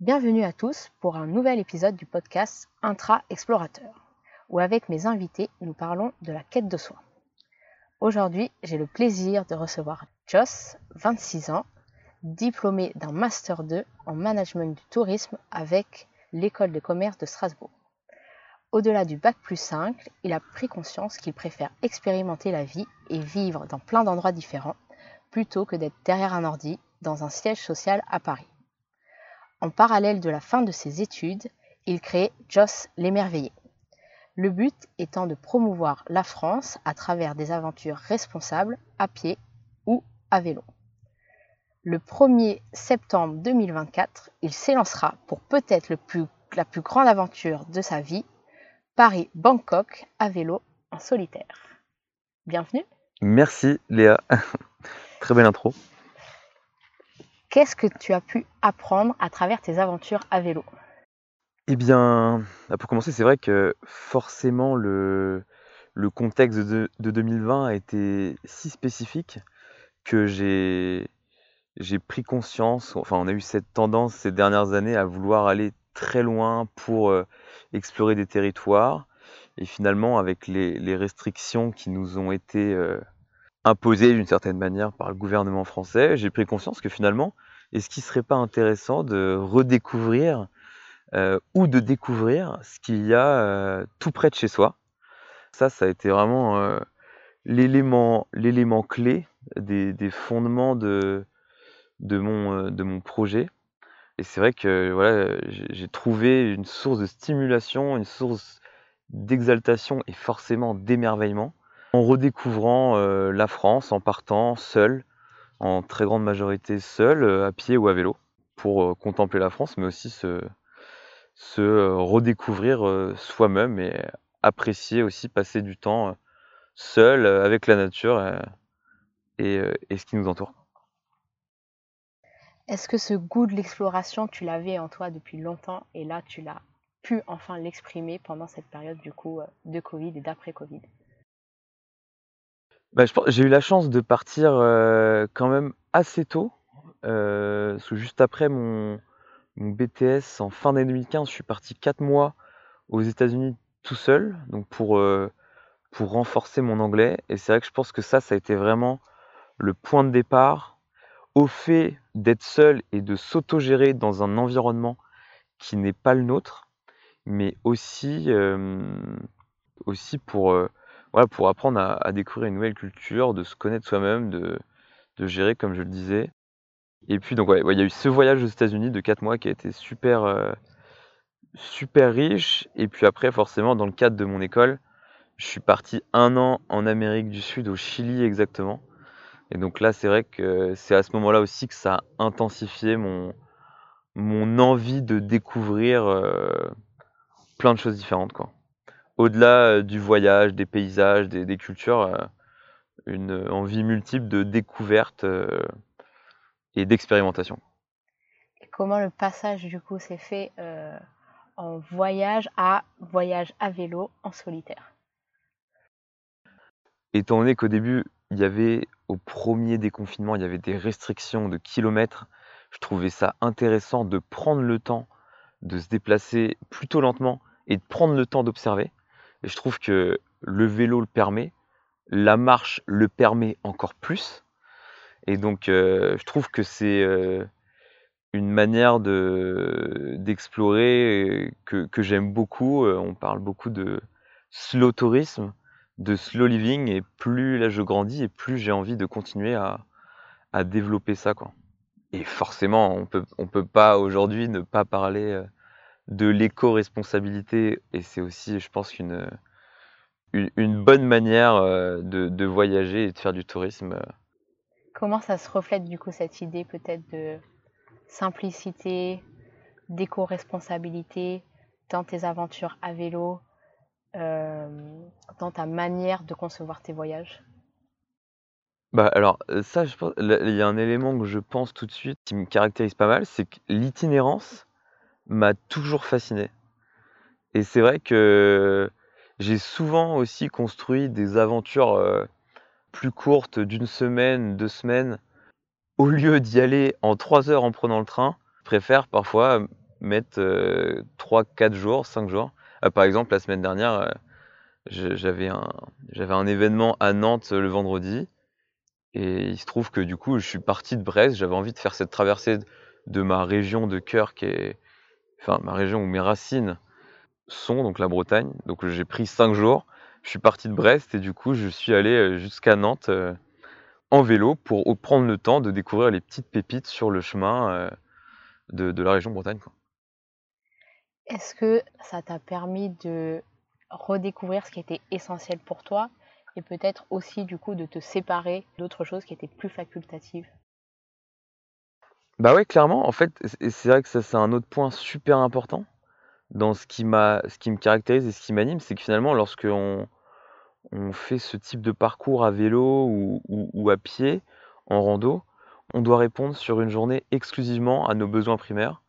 Bienvenue à tous pour un nouvel épisode du podcast Intra Explorateur, où avec mes invités, nous parlons de la quête de soi. Aujourd'hui, j'ai le plaisir de recevoir Joss, 26 ans, diplômé d'un Master 2 en Management du Tourisme avec l'École de commerce de Strasbourg. Au-delà du bac plus 5, il a pris conscience qu'il préfère expérimenter la vie et vivre dans plein d'endroits différents plutôt que d'être derrière un ordi dans un siège social à Paris. En parallèle de la fin de ses études, il crée Joss l'émerveillé. Le but étant de promouvoir la France à travers des aventures responsables à pied ou à vélo. Le 1er septembre 2024, il s'élancera pour peut-être la plus grande aventure de sa vie, Paris-Bangkok à vélo en solitaire. Bienvenue. Merci Léa. Très belle intro. Qu'est-ce que tu as pu apprendre à travers tes aventures à vélo? Eh bien, bah, pour commencer, c'est vrai que forcément le, le contexte de, 2020 a été si spécifique que j'ai j'ai pris conscience, enfin on a eu cette tendance ces dernières années à vouloir aller très loin pour euh, explorer des territoires. Et finalement, avec les, restrictions qui nous ont été euh, imposé d'une certaine manière par le gouvernement français, j'ai pris conscience que finalement, est-ce qu'il ne serait pas intéressant de redécouvrir euh, ou de découvrir ce qu'il y a euh, tout près de chez soi? Ça, ça a été vraiment euh, l'élément, l'élément clé des, fondements de, de, mon, de mon projet. Et c'est vrai que voilà, j'ai trouvé une source de stimulation, une source d'exaltation et forcément d'émerveillement en redécouvrant la France, en partant seul, en très grande majorité seul, euh, à pied ou à vélo, pour euh, contempler la France, mais aussi se, se redécouvrir soi-même et apprécier aussi passer du temps seul avec la nature et, et, ce qui nous entoure. Est-ce que ce goût de l'exploration, tu l'avais en toi depuis longtemps et là tu l'as pu enfin l'exprimer pendant cette période du coup de Covid et d'après Covid? Bah, j'ai eu la chance de partir, euh, quand même assez tôt, euh, juste après mon BTS en fin d'année 2015, je suis parti 4 mois aux États-Unis tout seul, donc pour, euh, pour renforcer mon anglais. Et c'est vrai que je pense que ça, ça a été vraiment le point de départ au fait d'être seul et de s'autogérer dans un environnement qui n'est pas le nôtre, mais aussi, aussi pour, pour apprendre à, découvrir une nouvelle culture, de se connaître soi-même, de, gérer, comme je le disais. Et puis, donc, il y a eu ce voyage aux États-Unis de 4 mois qui a été super, euh, super riche. Et puis après, forcément, dans le cadre de mon école, je suis parti un an en Amérique du Sud, au Chili exactement. Et donc là, c'est vrai que c'est à ce moment-là aussi que ça a intensifié mon, mon envie de découvrir euh, plein de choses différentes, quoi au-delà du voyage, des paysages, des, cultures, une envie multiple de découverte et d'expérimentation. Comment le passage du coup s'est fait en voyage à voyage à vélo en solitaire? Étant donné qu'au début, il y avait au premier déconfinement, il y avait des restrictions de kilomètres, je trouvais ça intéressant de prendre le temps de se déplacer plutôt lentement et de prendre le temps d'observer. Et je trouve que le vélo le permet, la marche le permet encore plus. Et donc, euh, je trouve que c'est euh, une manière de d'explorer que, que j'aime beaucoup. Euh, on parle beaucoup de slow tourisme, de slow living, et plus là je grandis, et plus j'ai envie de continuer à, à développer ça, quoi. Et forcément, on peut on peut pas aujourd'hui ne pas parler de l'éco-responsabilité et c'est aussi, je pense, qu'une une, bonne manière euh, de, voyager et de faire du tourisme. Euh. Comment ça se reflète du coup cette idée peut-être de simplicité, d'éco-responsabilité dans tes aventures à vélo, euh, dans ta manière de concevoir tes voyages? Bah alors ça, je pense, il y a un élément que je pense tout de suite qui me caractérise pas mal, c'est que l'itinérance m'a toujours fasciné. Et c'est vrai que j'ai souvent aussi construit des aventures euh, plus courtes, d'une semaine, deux semaines. Au lieu d'y aller en trois heures en prenant le train, je préfère parfois mettre 3-4 jours, 5 jours. par exemple, la semaine dernière, j'avais un, un événement à Nantes le vendredi. Et il se trouve que du coup, je suis parti de Brest. J'avais envie de faire cette traversée de ma région de cœur, qui est, enfin, ma région où mes racines sont, donc la Bretagne. Donc j'ai pris 5 jours. Je suis parti de Brest et du coup, je suis allé jusqu'à Nantes en vélo pour prendre le temps de découvrir les petites pépites sur le chemin de, de, la région Bretagne. Est-ce que ça t'a permis de redécouvrir ce qui était essentiel pour toi et peut-être aussi du coup de te séparer d'autres choses qui étaient plus facultatives Bah ouais, clairement. En fait, c'est vrai que ça c'est un autre point super important dans ce qui m'a, ce qui me caractérise et ce qui m'anime, c'est que finalement, lorsque on, fait ce type de parcours à vélo ou, ou, à pied, en rando, on doit répondre sur une journée exclusivement à nos besoins primaires,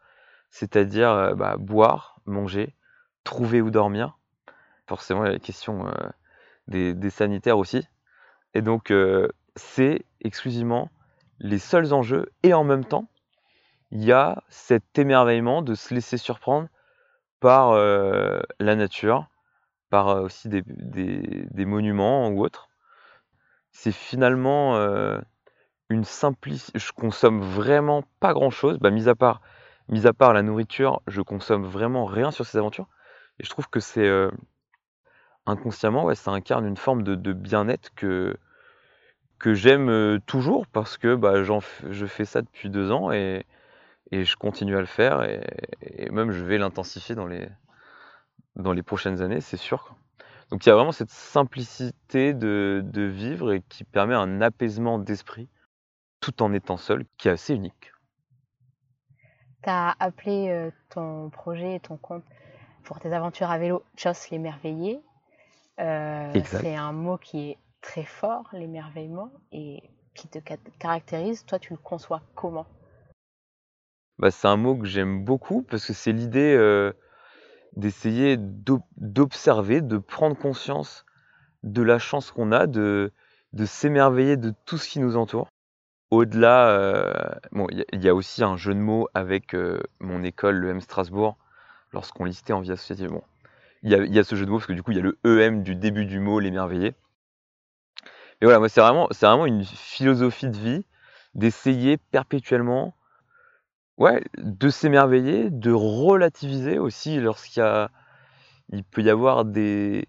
c'est-à-dire euh, bah, boire, manger, trouver où dormir. Forcément, il y a la question euh, des, sanitaires aussi. Et donc, euh, c'est exclusivement les seuls enjeux. Et en même temps, il y a cet émerveillement de se laisser surprendre par euh, la nature, par aussi des, monuments ou autres. C'est finalement une simplicité. Je consomme vraiment pas grand chose, bah, mis, à part, mis à part la nourriture, je consomme vraiment rien sur ces aventures. Et je trouve que c'est inconsciemment, ouais, ça incarne une forme de, bien-être que, que j'aime toujours parce que bah, je fais ça depuis deux ans et, et je continue à le faire et, même je vais l'intensifier dans les, dans les prochaines années, c'est sûr. Donc il y a vraiment cette simplicité de, de vivre et qui permet un apaisement d'esprit tout en étant seul qui est assez unique. Tu as appelé ton projet et ton compte pour tes aventures à vélo Joss l'émerveillé. Euh, c'est un mot qui est très fort, l'émerveillement, et qui te caractérise. Toi, tu le conçois comment? Bah, C'est un mot que j'aime beaucoup parce que c'est l'idée euh, d'essayer d'observer, de prendre conscience de la chance qu'on a, de, de s'émerveiller de tout ce qui nous entoure. Au-delà, euh, bon, il y, a aussi un jeu de mots avec mon école, le M Strasbourg, lorsqu'on listait en vie associative. Bon, il y, a, ce jeu de mots parce que du coup il y a le EM du début du mot, l'émerveillé. Mais voilà, moi c'est vraiment, c'est vraiment une philosophie de vie d'essayer perpétuellement ouais, de s'émerveiller, de relativiser aussi lorsqu'il y a, il peut y avoir des,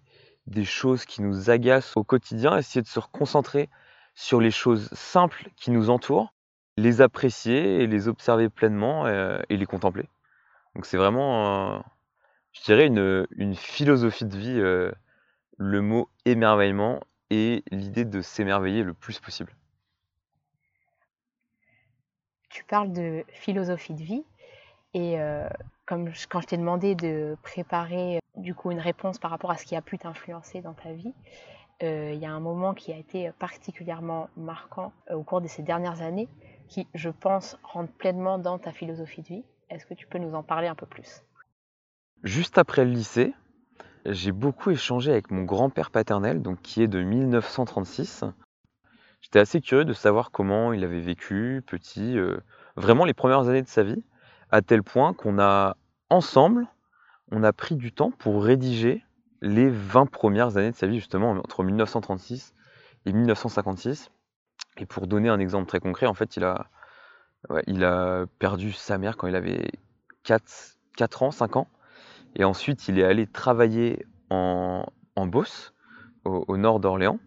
choses qui nous agacent au quotidien, essayer de se reconcentrer sur les choses simples qui nous entourent, les apprécier et les observer pleinement euh, et, les contempler. Donc c'est vraiment, je dirais, une, philosophie de vie, euh, le mot émerveillement et l'idée de s'émerveiller le plus possible. Tu parles de philosophie de vie et euh, comme quand je t'ai demandé de préparer euh, du coup une réponse par rapport à ce qui a pu t'influencer dans ta vie, il y a un moment qui a été particulièrement marquant au cours de ces dernières années qui, je pense, rentre pleinement dans ta philosophie de vie. Est-ce que tu peux nous en parler un peu plus? Juste après le lycée, j'ai beaucoup échangé avec mon grand-père paternel, donc qui est de 1936. J'étais assez curieux de savoir comment il avait vécu petit, euh, vraiment les premières années de sa vie, à tel point qu'on a ensemble, on a pris du temps pour rédiger les 20 premières années de sa vie, justement, entre 1936 et 1956. Et pour donner un exemple très concret, en fait, il a, il a perdu sa mère quand il avait 4, 4 ans, 5 ans. Et ensuite, il est allé travailler en, en Beauce, au, nord d'Orléans.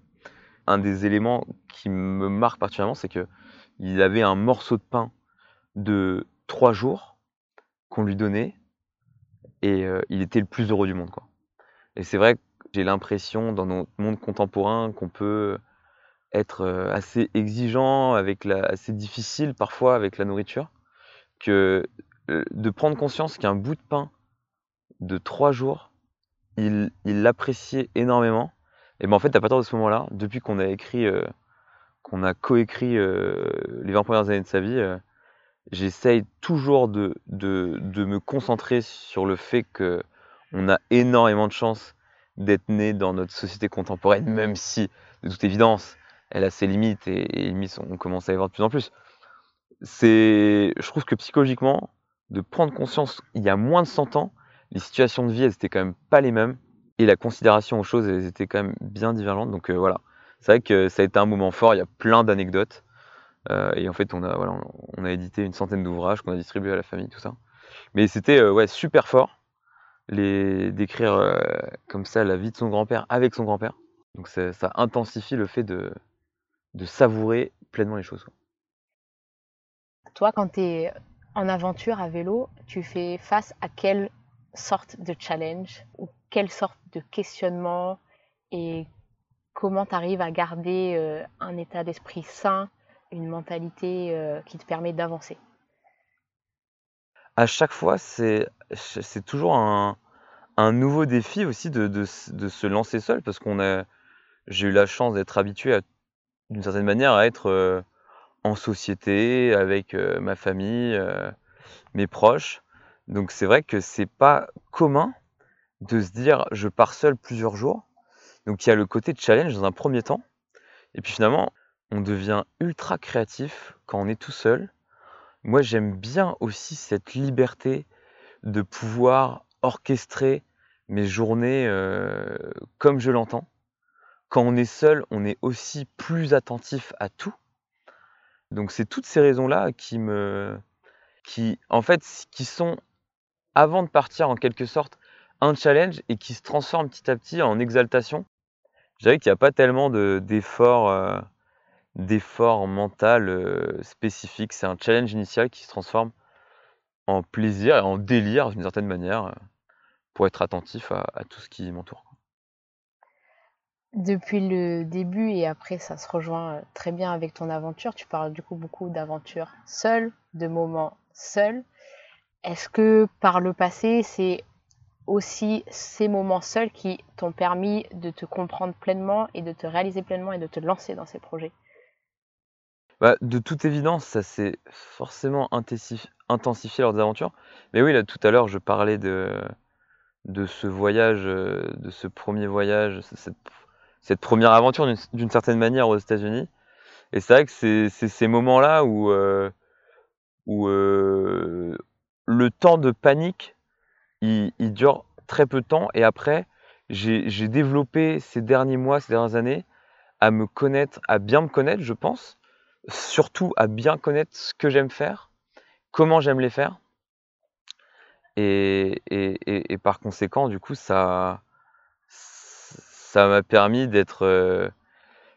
Un des éléments qui me marque particulièrement, c'est qu'il avait un morceau de pain de trois jours qu'on lui donnait et euh, il était le plus heureux du monde. Quoi. Et c'est vrai que j'ai l'impression dans notre monde contemporain qu'on peut être euh, assez exigeant, avec la, assez difficile parfois avec la nourriture, que euh, de prendre conscience qu'un bout de pain de trois jours, il l'appréciait énormément. Et ben en fait, à partir de ce moment-là, depuis qu'on a écrit, euh, qu'on a coécrit euh, les 20 premières années de sa vie, euh, j'essaye toujours de, de, de, me concentrer sur le fait que on a énormément de chance d'être né dans notre société contemporaine, même si, de toute évidence, elle a ses limites et, et les limites, on commence à y voir de plus en plus. C'est, je trouve que psychologiquement, de prendre conscience, il y a moins de 100 ans, les situations de vie, elles étaient quand même pas les mêmes, et la considération aux choses, elles étaient quand même bien divergentes. Donc euh, voilà, c'est vrai que ça a été un moment fort, il y a plein d'anecdotes. Euh, et en fait, on a, voilà, on a édité une centaine d'ouvrages qu'on a distribués à la famille, tout ça. Mais c'était euh, ouais, super fort d'écrire comme ça la vie de son grand-père avec son grand-père. Donc ça, intensifie le fait de, de savourer pleinement les choses. Toi, quand tu es en aventure à vélo, tu fais face à quelle sorte de challenge ou quelle sorte de questionnement et comment tu arrives à garder euh, un état d'esprit sain, une mentalité euh, qui te permet d'avancer? À chaque fois, c'est toujours un, un, nouveau défi aussi de, de, se lancer seul parce qu'on j'ai eu la chance d'être habitué d'une certaine manière à être euh, en société avec ma famille, mes proches. Donc c'est vrai que c'est pas commun de se dire je pars seul plusieurs jours. Donc il y a le côté challenge dans un premier temps. Et puis finalement, on devient ultra créatif quand on est tout seul. Moi j'aime bien aussi cette liberté de pouvoir orchestrer mes journées euh, comme je l'entends. Quand on est seul, on est aussi plus attentif à tout. Donc c'est toutes ces raisons-là qui me qui en fait qui sont avant de partir en quelque sorte un challenge et qui se transforme petit à petit en exaltation. Je dirais qu'il n'y a pas tellement d'efforts euh, d'efforts mental euh, spécifiques. C'est un challenge initial qui se transforme en plaisir et en délire d'une certaine manière euh, pour être attentif à, tout ce qui m'entoure. Depuis le début et après ça se rejoint très bien avec ton aventure, tu parles du coup beaucoup d'aventure seule, de moments seuls. Est-ce que par le passé, c'est aussi ces moments seuls qui t'ont permis de te comprendre pleinement et de te réaliser pleinement et de te lancer dans ces projets bah, De toute évidence, ça s'est forcément intensifié lors des aventures. Mais oui, là tout à l'heure, je parlais de, de ce voyage, euh, de ce premier voyage, cette, première aventure d'une certaine manière aux États-Unis. Et c'est vrai que c'est ces moments-là où, euh, où euh, le temps de panique il, dure très peu de temps. Et après, j'ai développé ces derniers mois, ces dernières années, à me connaître, à bien me connaître, je pense. Surtout à bien connaître ce que j'aime faire, comment j'aime les faire. Et, et, et, par conséquent, du coup, ça ça m'a permis d'être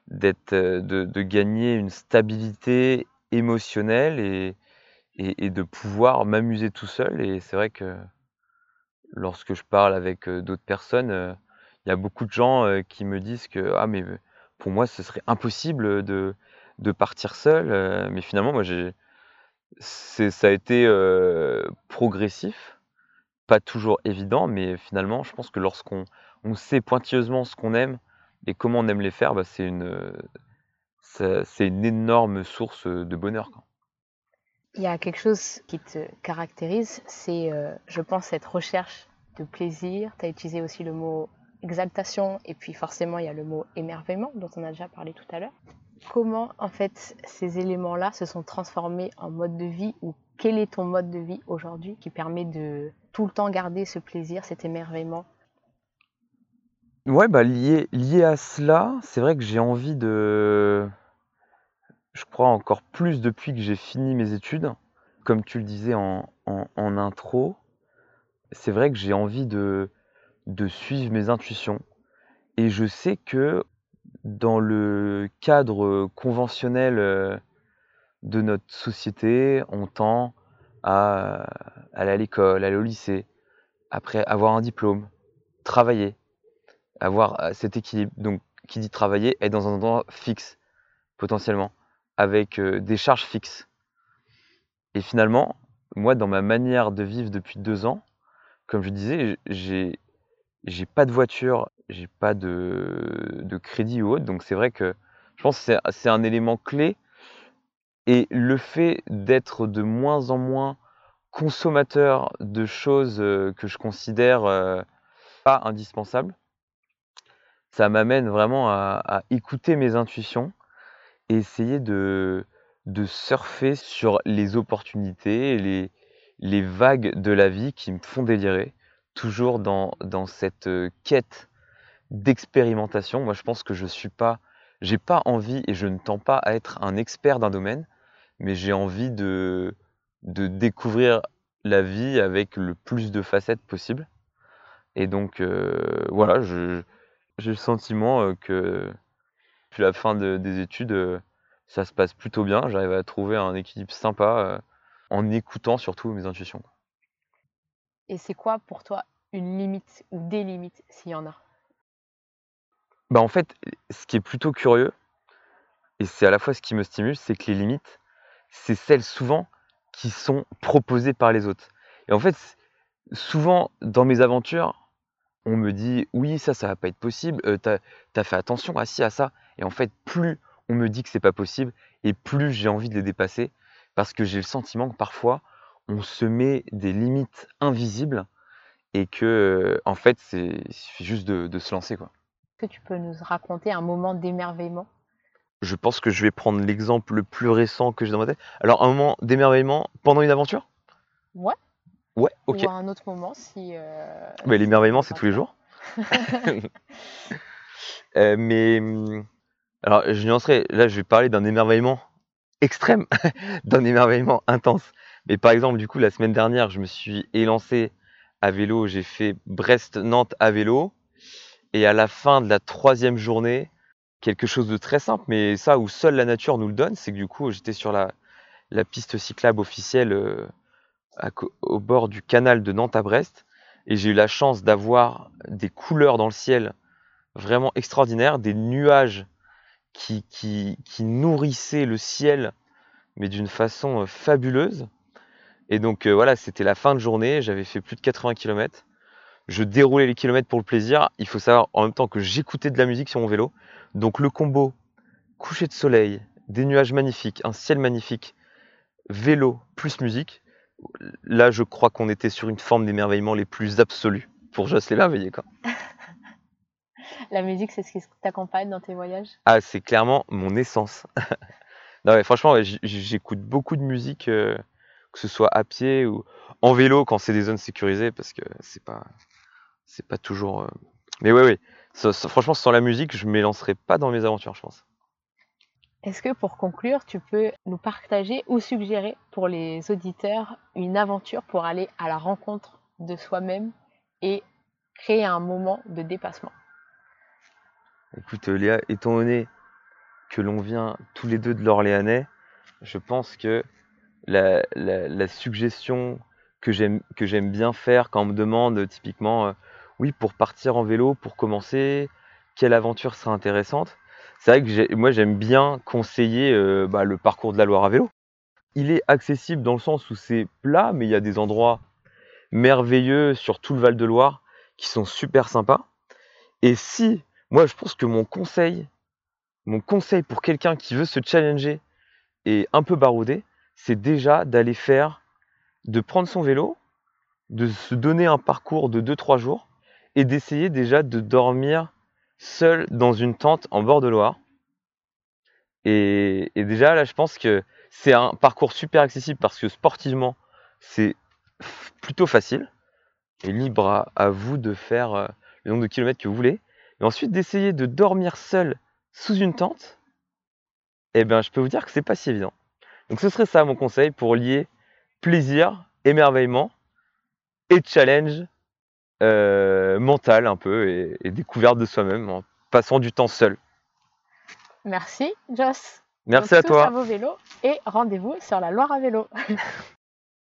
d'être de, de, gagner une stabilité émotionnelle et, et de pouvoir m'amuser tout seul. Et c'est vrai que lorsque je parle avec d'autres personnes, il y a beaucoup de gens qui me disent que ah mais pour moi ce serait impossible de, de partir seul. mais finalement moi j'ai ça a été progressif, pas toujours évident, mais finalement je pense que lorsqu'on on sait pointilleusement ce qu'on aime et comment on aime les faire, bah, c'est une c'est une énorme source de bonheur. Quoi. Il y a quelque chose qui te caractérise, c'est, euh, je pense, cette recherche de plaisir. Tu as utilisé aussi le mot exaltation, et puis forcément, il y a le mot émerveillement, dont on a déjà parlé tout à l'heure. Comment, en fait, ces éléments-là se sont transformés en mode de vie, ou quel est ton mode de vie aujourd'hui qui permet de tout le temps garder ce plaisir, cet émerveillement? Ouais, bah lié, lié à cela, c'est vrai que j'ai envie de je crois encore plus depuis que j'ai fini mes études. Comme tu le disais en, intro, c'est vrai que j'ai envie de, de suivre mes intuitions. Et je sais que dans le cadre conventionnel euh, de notre société, on tend à aller à l'école, aller au lycée, après avoir un diplôme, travailler, avoir cet équilibre. Donc, qui dit travailler, être dans un endroit fixe, potentiellement avec des charges fixes. Et finalement, moi, dans ma manière de vivre depuis deux ans, comme je disais, j'ai j'ai pas de voiture, j'ai pas de, de, crédit ou autre, donc c'est vrai que je pense que c'est un élément clé. Et le fait d'être de moins en moins consommateur de choses que je considère pas indispensables, ça m'amène vraiment à, écouter mes intuitions essayer de, de surfer sur les opportunités, les, les vagues de la vie qui me font délirer, toujours dans, dans cette euh, quête d'expérimentation. Moi, je pense que je suis pas, j'ai pas envie et je ne tends pas à être un expert d'un domaine, mais j'ai envie de, de découvrir la vie avec le plus de facettes possible. Et donc, euh, voilà, j'ai le sentiment euh, que depuis la fin de- des études, euh, ça se passe plutôt bien. J'arrive à trouver un équilibre sympa euh, en écoutant surtout mes intuitions. Et c'est quoi pour toi une limite ou des limites s'il y en a? Bah en fait, ce qui est plutôt curieux, et c'est à la fois ce qui me stimule, c'est que les limites, c'est celles souvent qui sont proposées par les autres. Et en fait, souvent dans mes aventures, on me dit oui, ça, ça va pas être possible, euh, t'as, t'as fait attention à ci, à ça. Et en fait, plus on me dit que c'est pas possible, et plus j'ai envie de les dépasser, parce que j'ai le sentiment que parfois, on se met des limites invisibles, et que, euh, en fait, c'est, il suffit juste de, de se lancer, quoi. Est-ce que tu peux nous raconter un moment d'émerveillement? Je pense que je vais prendre l'exemple le plus récent que j'ai dans ma tête. Alors, un moment d'émerveillement pendant une aventure? Ouais. Ouais, ok. Ou à un autre moment si. euh, Mais l'émerveillement, c'est tous les jours. Euh, mais hum, alors, je nuancerai. Là, je vais parler d'un émerveillement extrême, d'un émerveillement intense. Mais par exemple, du coup, la semaine dernière, je me suis élancé à vélo. J'ai fait Brest-Nantes à vélo. Et à la fin de la troisième journée, quelque chose de très simple, mais ça où seule la nature nous le donne, c'est que du coup, j'étais sur la, la piste cyclable officielle euh, au bord du canal de Nantes à Brest. Et j'ai eu la chance d'avoir des couleurs dans le ciel vraiment extraordinaires, des nuages qui nourrissaient le ciel, mais d'une façon euh, fabuleuse. Et donc euh, voilà, c'était la fin de journée, j'avais fait plus de 80 km. Je déroulais les kilomètres pour le plaisir. Il faut savoir en même temps que j'écoutais de la musique sur mon vélo. Donc le combo coucher de soleil, des nuages magnifiques, un ciel magnifique, vélo plus musique. Là, je crois qu'on était sur une forme d'émerveillement les plus absolus pour l'émerveillé. Quoi. La musique, c'est ce qui t'accompagne dans tes voyages? Ah, c'est clairement mon essence. non, mais franchement, j'écoute beaucoup de musique, euh, que ce soit à pied ou en vélo quand c'est des zones sécurisées, parce que c'est pas, c'est pas toujours. euh, Mais. Ça- ça- franchement, sans la musique, je ne m'élancerais pas dans mes aventures, je pense. Est-ce que pour conclure, tu peux nous partager ou suggérer pour les auditeurs une aventure pour aller à la rencontre de soi-même et créer un moment de dépassement? Écoute, Léa, étant donné que l'on vient tous les deux de l'Orléanais, je pense que la, suggestion que j'aime bien faire quand on me demande typiquement, euh, oui, pour partir en vélo, pour commencer, quelle aventure sera intéressante, c'est vrai que moi j'aime bien conseiller euh, bah, le parcours de la Loire à vélo. Il est accessible dans le sens où c'est plat, mais il y a des endroits merveilleux sur tout le Val de Loire qui sont super sympas. Et si, moi je pense que mon conseil, mon conseil pour quelqu'un qui veut se challenger et un peu barouder, c'est déjà d'aller faire, de prendre son vélo, de se donner un parcours de 2-3 jours et d'essayer déjà de dormir seul dans une tente en bord de Loire. Et, déjà là, je pense que c'est un parcours super accessible parce que sportivement, c'est plutôt facile et libre à, vous de faire euh, le nombre de kilomètres que vous voulez. Et ensuite d'essayer de dormir seul sous une tente, eh ben, je peux vous dire que c'est pas si évident. Donc ce serait ça mon conseil pour lier plaisir, émerveillement et challenge euh, mental un peu et, et découverte de soi-même en passant du temps seul. Merci, Joss. Merci Donc, à tous toi. à vos vélos et rendez-vous sur la Loire à vélo.